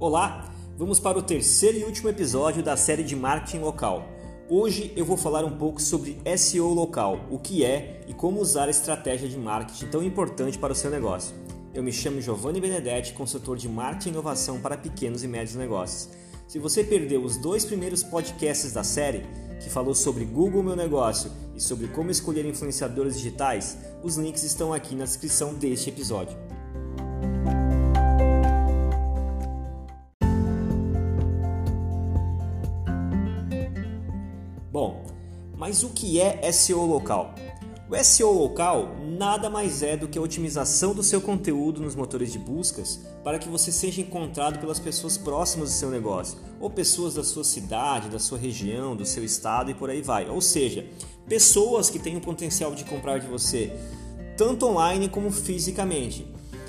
Olá, vamos para o terceiro e último episódio da série de marketing local. Hoje eu vou falar um pouco sobre SEO local, o que é e como usar a estratégia de marketing tão importante para o seu negócio. Eu me chamo Giovanni Benedetti, consultor de marketing e inovação para pequenos e médios negócios. Se você perdeu os dois primeiros podcasts da série, que falou sobre Google Meu Negócio e sobre como escolher influenciadores digitais, os links estão aqui na descrição deste episódio. Bom, mas o que é SEO local? O SEO local nada mais é do que a otimização do seu conteúdo nos motores de buscas para que você seja encontrado pelas pessoas próximas do seu negócio, ou pessoas da sua cidade, da sua região, do seu estado e por aí vai. Ou seja, pessoas que têm o potencial de comprar de você, tanto online como fisicamente.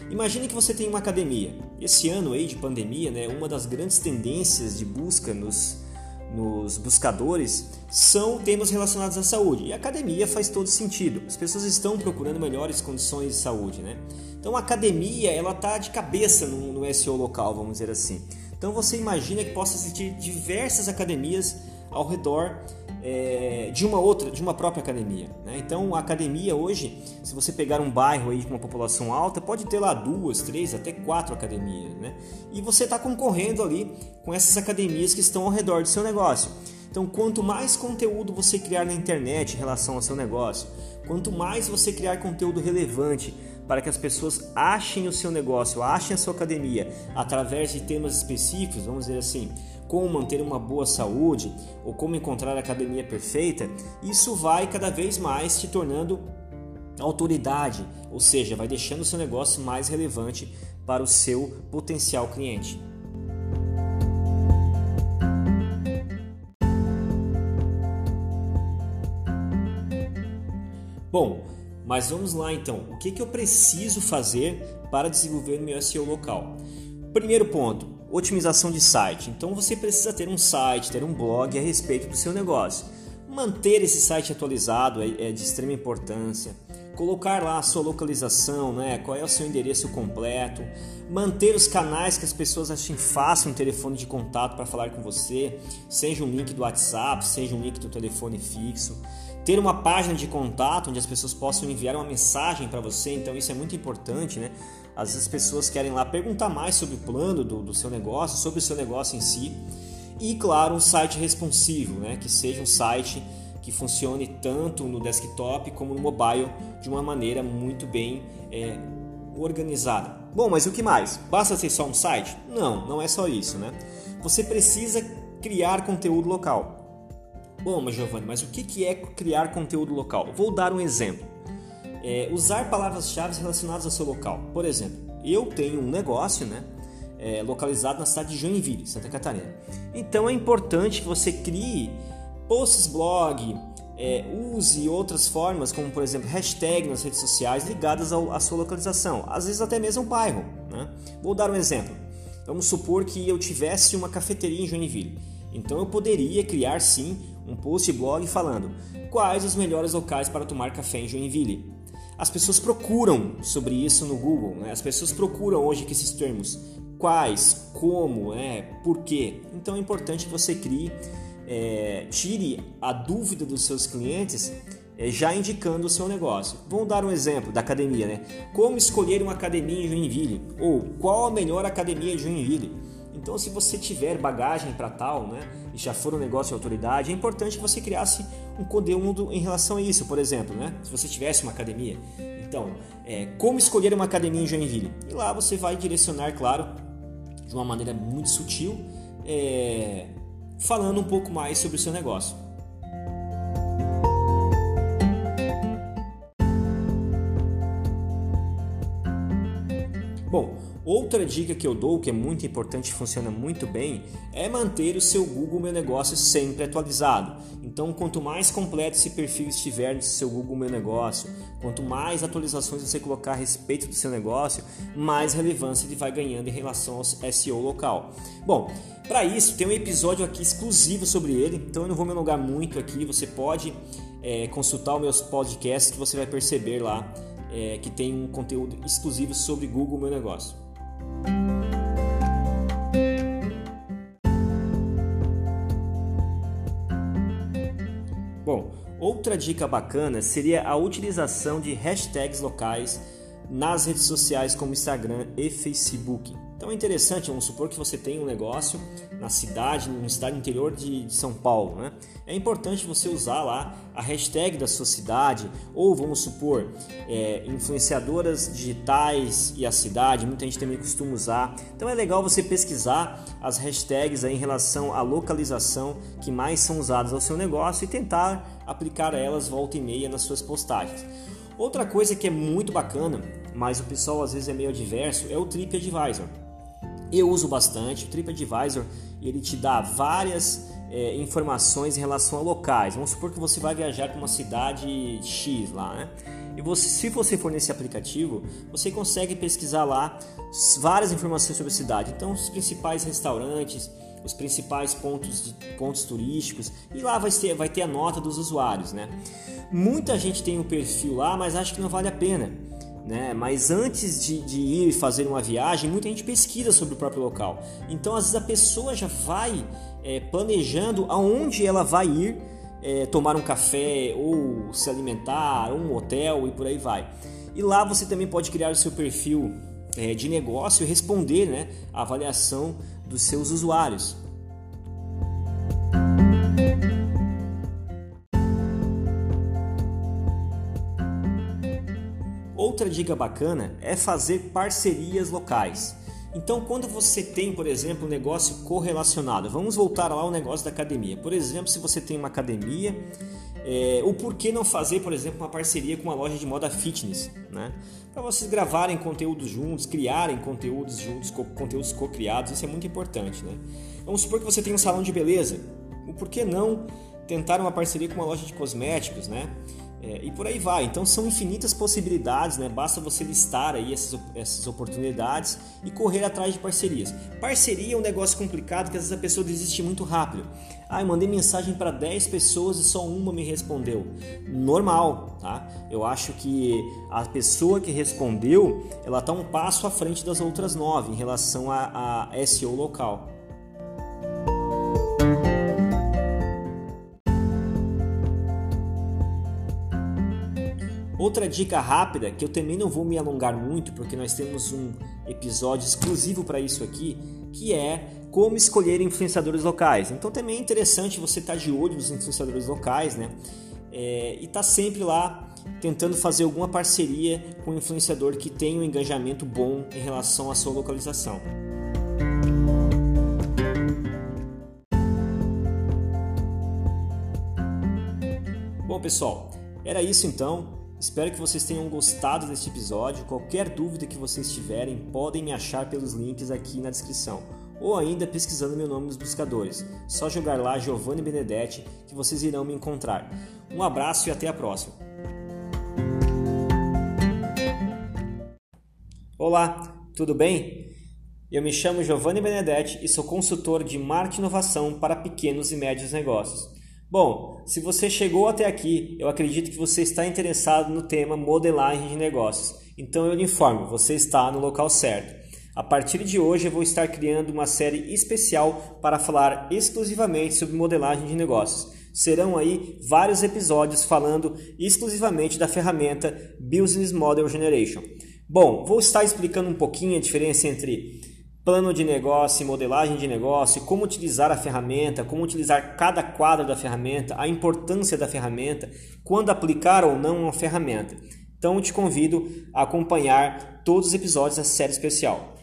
Imagine que você tem uma academia. Esse ano aí de pandemia, né, uma das grandes tendências de busca nos nos buscadores são temas relacionados à saúde. E academia faz todo sentido. As pessoas estão procurando melhores condições de saúde, né? Então a academia ela tá de cabeça no, no SEO local, vamos dizer assim. Então você imagina que possa existir diversas academias ao redor é, de uma outra, de uma própria academia. Né? Então, a academia hoje, se você pegar um bairro aí com uma população alta, pode ter lá duas, três, até quatro academias. Né? E você está concorrendo ali com essas academias que estão ao redor do seu negócio. Então, quanto mais conteúdo você criar na internet em relação ao seu negócio, quanto mais você criar conteúdo relevante para que as pessoas achem o seu negócio, achem a sua academia através de temas específicos, vamos dizer assim, como manter uma boa saúde ou como encontrar a academia perfeita, isso vai cada vez mais te tornando autoridade, ou seja, vai deixando o seu negócio mais relevante para o seu potencial cliente. Bom, mas vamos lá então. O que, que eu preciso fazer para desenvolver meu SEO local? Primeiro ponto: otimização de site. Então você precisa ter um site, ter um blog a respeito do seu negócio. Manter esse site atualizado é, é de extrema importância. Colocar lá a sua localização, né? qual é o seu endereço completo. Manter os canais que as pessoas achem fácil um telefone de contato para falar com você, seja um link do WhatsApp, seja um link do telefone fixo ter uma página de contato onde as pessoas possam enviar uma mensagem para você, então isso é muito importante, né? Às vezes as pessoas querem lá perguntar mais sobre o plano do, do seu negócio, sobre o seu negócio em si. E claro, um site responsivo, né? Que seja um site que funcione tanto no desktop como no mobile de uma maneira muito bem é, organizada. Bom, mas o que mais? Basta ser só um site? Não, não é só isso, né? Você precisa criar conteúdo local. Bom, mas Giovanni, mas o que é criar conteúdo local? Vou dar um exemplo. É, usar palavras-chave relacionadas ao seu local. Por exemplo, eu tenho um negócio, né? É, localizado na cidade de Joinville, Santa Catarina. Então é importante que você crie posts blog, é, use outras formas, como por exemplo hashtag nas redes sociais ligadas ao, à sua localização, às vezes até mesmo bairro. Né? Vou dar um exemplo. Vamos supor que eu tivesse uma cafeteria em Joinville. Então eu poderia criar sim um post blog falando quais os melhores locais para tomar café em Joinville. As pessoas procuram sobre isso no Google, né? as pessoas procuram hoje que esses termos quais, como, é, por quê. Então é importante que você crie, é, tire a dúvida dos seus clientes é, já indicando o seu negócio. Vamos dar um exemplo da academia, né? Como escolher uma academia em Joinville? Ou qual a melhor academia de Joinville? Então, se você tiver bagagem para tal, né, e já for um negócio de autoridade, é importante que você criasse um conteúdo em relação a isso, por exemplo, né? Se você tivesse uma academia. Então, é, como escolher uma academia em Joinville? E lá você vai direcionar, claro, de uma maneira muito sutil, é, falando um pouco mais sobre o seu negócio. Outra dica que eu dou, que é muito importante e funciona muito bem, é manter o seu Google Meu Negócio sempre atualizado. Então, quanto mais completo esse perfil estiver no seu Google Meu Negócio, quanto mais atualizações você colocar a respeito do seu negócio, mais relevância ele vai ganhando em relação ao SEO local. Bom, para isso tem um episódio aqui exclusivo sobre ele, então eu não vou me alongar muito aqui. Você pode é, consultar os meus podcasts que você vai perceber lá é, que tem um conteúdo exclusivo sobre Google Meu Negócio. Outra dica bacana seria a utilização de hashtags locais nas redes sociais como Instagram e Facebook. Então é interessante, vamos supor que você tem um negócio na cidade, no estado interior de, de, São Paulo, né? É importante você usar lá a hashtag da sua cidade, ou vamos supor, é, influenciadoras digitais e a cidade, muita gente também costuma usar. Então é legal você pesquisar as hashtags em relação à localização que mais são usadas ao seu negócio e tentar aplicar elas volta e meia nas suas postagens. Outra coisa que é muito bacana, mas o pessoal às vezes é meio adverso, é o TripAdvisor. Eu uso bastante o TripAdvisor ele te dá várias é, informações em relação a locais. Vamos supor que você vai viajar para uma cidade X lá, né? E você, se você for nesse aplicativo, você consegue pesquisar lá várias informações sobre a cidade. Então, os principais restaurantes, os principais pontos, de, pontos turísticos e lá vai ter, vai ter a nota dos usuários, né? Muita gente tem um perfil lá, mas acha que não vale a pena né? Mas antes de, de ir fazer uma viagem, muita gente pesquisa sobre o próprio local. Então, às vezes a pessoa já vai é, planejando aonde ela vai ir é, tomar um café ou se alimentar, ou um hotel e por aí vai. E lá você também pode criar o seu perfil é, de negócio e responder né, a avaliação dos seus usuários. Outra dica bacana é fazer parcerias locais. Então, quando você tem, por exemplo, um negócio correlacionado, vamos voltar lá ao negócio da academia. Por exemplo, se você tem uma academia, é, o porquê não fazer, por exemplo, uma parceria com uma loja de moda fitness, né? Para vocês gravarem conteúdos juntos, criarem conteúdos juntos, co conteúdos co-criados, isso é muito importante, né? Vamos supor que você tem um salão de beleza, o porquê não tentar uma parceria com uma loja de cosméticos, né? É, e por aí vai. Então são infinitas possibilidades, né? Basta você listar aí essas, essas oportunidades e correr atrás de parcerias. Parceria é um negócio complicado que às vezes a pessoa desiste muito rápido. Ah, eu mandei mensagem para 10 pessoas e só uma me respondeu. Normal, tá? Eu acho que a pessoa que respondeu, ela está um passo à frente das outras nove em relação a, a SEO local. Outra dica rápida, que eu também não vou me alongar muito, porque nós temos um episódio exclusivo para isso aqui, que é como escolher influenciadores locais. Então também é interessante você estar tá de olho nos influenciadores locais, né? É, e estar tá sempre lá tentando fazer alguma parceria com um influenciador que tenha um engajamento bom em relação à sua localização. Bom, pessoal, era isso então. Espero que vocês tenham gostado deste episódio. Qualquer dúvida que vocês tiverem, podem me achar pelos links aqui na descrição ou ainda pesquisando meu nome nos buscadores. Só jogar lá Giovanni Benedetti que vocês irão me encontrar. Um abraço e até a próxima. Olá, tudo bem? Eu me chamo Giovanni Benedetti e sou consultor de marketing e inovação para pequenos e médios negócios. Bom, se você chegou até aqui, eu acredito que você está interessado no tema modelagem de negócios. Então eu lhe informo, você está no local certo. A partir de hoje eu vou estar criando uma série especial para falar exclusivamente sobre modelagem de negócios. Serão aí vários episódios falando exclusivamente da ferramenta Business Model Generation. Bom, vou estar explicando um pouquinho a diferença entre plano de negócio, modelagem de negócio, como utilizar a ferramenta, como utilizar cada quadro da ferramenta, a importância da ferramenta, quando aplicar ou não uma ferramenta. Então te convido a acompanhar todos os episódios da série especial.